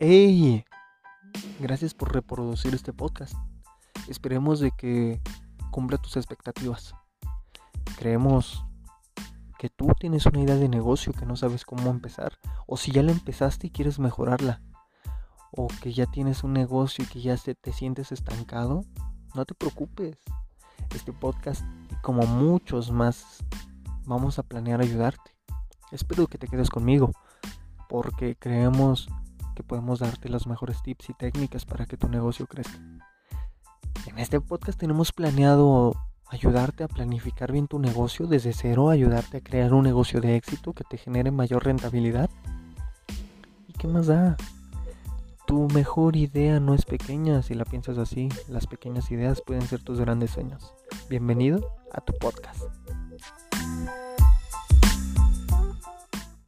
¡Hey! Gracias por reproducir este podcast. Esperemos de que cumpla tus expectativas. Creemos que tú tienes una idea de negocio que no sabes cómo empezar. O si ya la empezaste y quieres mejorarla. O que ya tienes un negocio y que ya te sientes estancado. No te preocupes. Este podcast como muchos más vamos a planear ayudarte. Espero que te quedes conmigo porque creemos que podemos darte los mejores tips y técnicas para que tu negocio crezca. En este podcast tenemos planeado ayudarte a planificar bien tu negocio desde cero, ayudarte a crear un negocio de éxito que te genere mayor rentabilidad. ¿Y qué más da? Tu mejor idea no es pequeña si la piensas así. Las pequeñas ideas pueden ser tus grandes sueños. Bienvenido a tu podcast.